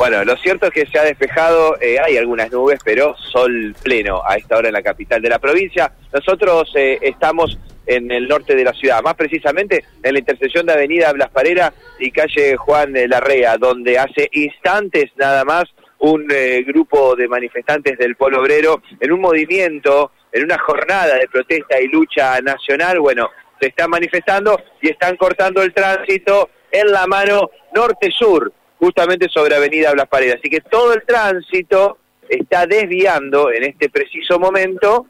Bueno, lo cierto es que se ha despejado, eh, hay algunas nubes, pero sol pleno a esta hora en la capital de la provincia. Nosotros eh, estamos en el norte de la ciudad, más precisamente en la intersección de Avenida Blas Parera y calle Juan Larrea, donde hace instantes nada más un eh, grupo de manifestantes del Polo Obrero en un movimiento, en una jornada de protesta y lucha nacional, bueno, se están manifestando y están cortando el tránsito en la mano norte-sur justamente sobre Avenida Blas Paredes. Así que todo el tránsito está desviando en este preciso momento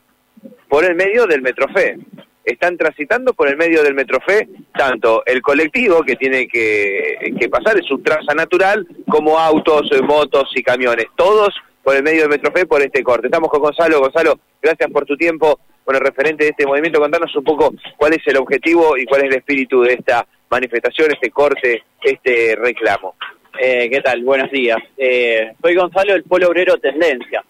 por el medio del Metrofé. Están transitando por el medio del Metrofé tanto el colectivo que tiene que, que pasar, es su traza natural, como autos, motos y camiones. Todos por el medio del Metrofé por este corte. Estamos con Gonzalo. Gonzalo, gracias por tu tiempo. Bueno, referente de este movimiento, contanos un poco cuál es el objetivo y cuál es el espíritu de esta manifestación, este corte, este reclamo. Eh, ¿Qué tal? Buenos días. Eh, soy Gonzalo del Polo Obrero Tendencia.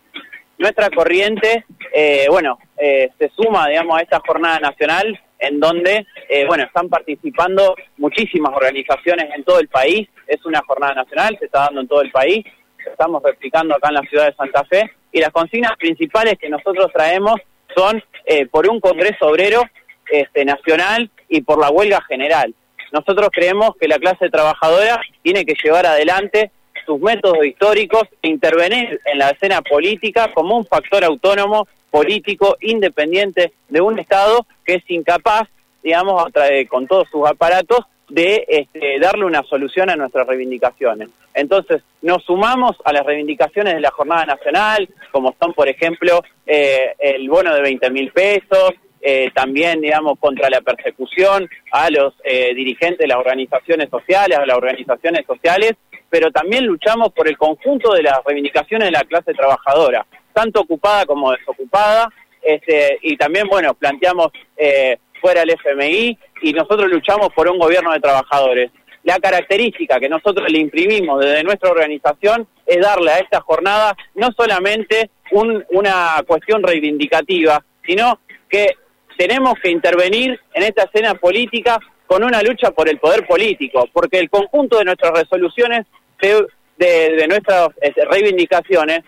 Nuestra corriente, eh, bueno, eh, se suma, digamos, a esta jornada nacional en donde, eh, bueno, están participando muchísimas organizaciones en todo el país. Es una jornada nacional, se está dando en todo el país. Estamos replicando acá en la ciudad de Santa Fe. Y las consignas principales que nosotros traemos son por un Congreso Obrero este, nacional y por la huelga general. Nosotros creemos que la clase trabajadora tiene que llevar adelante sus métodos históricos e intervenir en la escena política como un factor autónomo, político, independiente de un Estado que es incapaz, digamos, con todos sus aparatos, de este, darle una solución a nuestras reivindicaciones. Entonces, nos sumamos a las reivindicaciones de la Jornada Nacional, como son, por ejemplo, eh, el bono de 20 mil pesos, eh, también, digamos, contra la persecución a los eh, dirigentes de las organizaciones sociales, a las organizaciones sociales, pero también luchamos por el conjunto de las reivindicaciones de la clase trabajadora, tanto ocupada como desocupada, este, y también, bueno, planteamos eh, fuera el FMI y nosotros luchamos por un gobierno de trabajadores. La característica que nosotros le imprimimos desde nuestra organización es darle a esta jornada no solamente una cuestión reivindicativa, sino que tenemos que intervenir en esta escena política con una lucha por el poder político, porque el conjunto de nuestras resoluciones, de, nuestras este, reivindicaciones,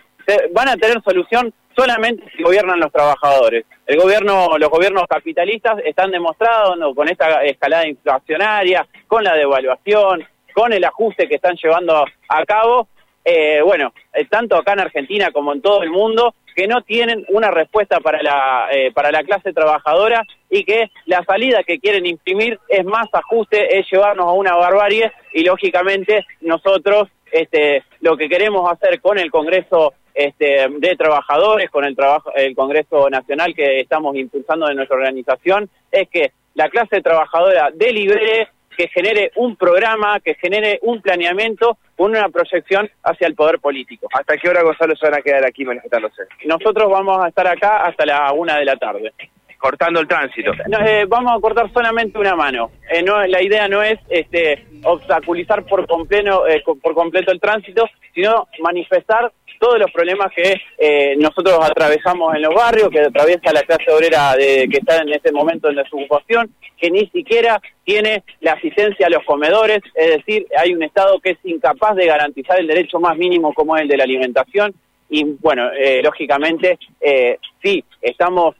van a tener solución solamente si gobiernan los trabajadores. El gobierno, los gobiernos capitalistas están demostrando con esta escalada inflacionaria, con la devaluación, con el ajuste que están llevando a cabo, eh, bueno, eh, tanto acá en Argentina como en todo el mundo, que no tienen una respuesta para la, eh, para la clase trabajadora y que la salida que quieren imprimir es más ajuste, es llevarnos a una barbarie y lógicamente nosotros este, lo que queremos hacer con el Congreso este, de Trabajadores, con el, trabajo, el Congreso Nacional que estamos impulsando de nuestra organización, es que la clase trabajadora delibere que genere un programa, que genere un planeamiento con una proyección hacia el poder político. ¿Hasta qué hora, Gonzalo, se van a quedar aquí manifestándose? Nosotros vamos a estar acá hasta la una de la tarde. Cortando el tránsito. Eh, vamos a cortar solamente una mano. Eh, no, la idea no es este, obstaculizar por completo, eh, por completo el tránsito, sino manifestar todos los problemas que eh, nosotros atravesamos en los barrios, que atraviesa la clase obrera de, que está en este momento en desocupación, que ni siquiera tiene la asistencia a los comedores, es decir, hay un Estado que es incapaz de garantizar el derecho más mínimo como es el de la alimentación. Y bueno, eh, lógicamente, eh, sí, estamos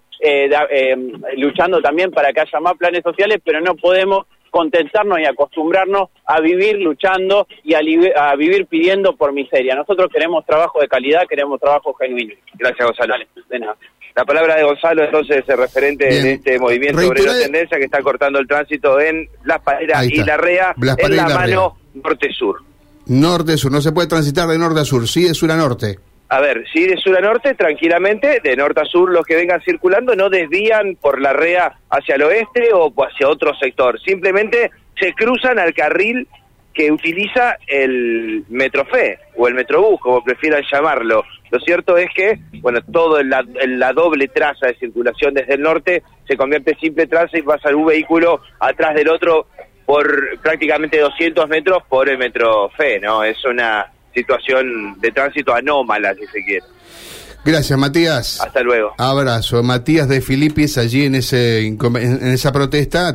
luchando también para que haya más planes sociales, pero no podemos contentarnos y acostumbrarnos a vivir luchando y a, vivir pidiendo por miseria. Nosotros queremos trabajo de calidad, queremos trabajo genuino. Gracias, Gonzalo. de nada. La palabra de Gonzalo, entonces, es referente de este movimiento obrero tendencia que está cortando el tránsito en Las Pareras y La Rea, en la mano norte-sur. Norte-sur, no se puede transitar de norte a sur, sí de sur a norte. A ver, si de sur a norte, tranquilamente, de norte a sur los que vengan circulando no desvían por la REA hacia el oeste o hacia otro sector, simplemente se cruzan al carril que utiliza el Metrofé o el Metrobús, como prefieran llamarlo. Lo cierto es que, bueno, todo la, doble traza de circulación desde el norte se convierte en simple traza y pasa un vehículo atrás del otro por prácticamente 200 metros por el Metrofé, ¿no? Es una situación de tránsito anómala, si se quiere. Gracias, Matías. Hasta luego. Abrazo. Matías de Filipis allí en, ese, en esa protesta.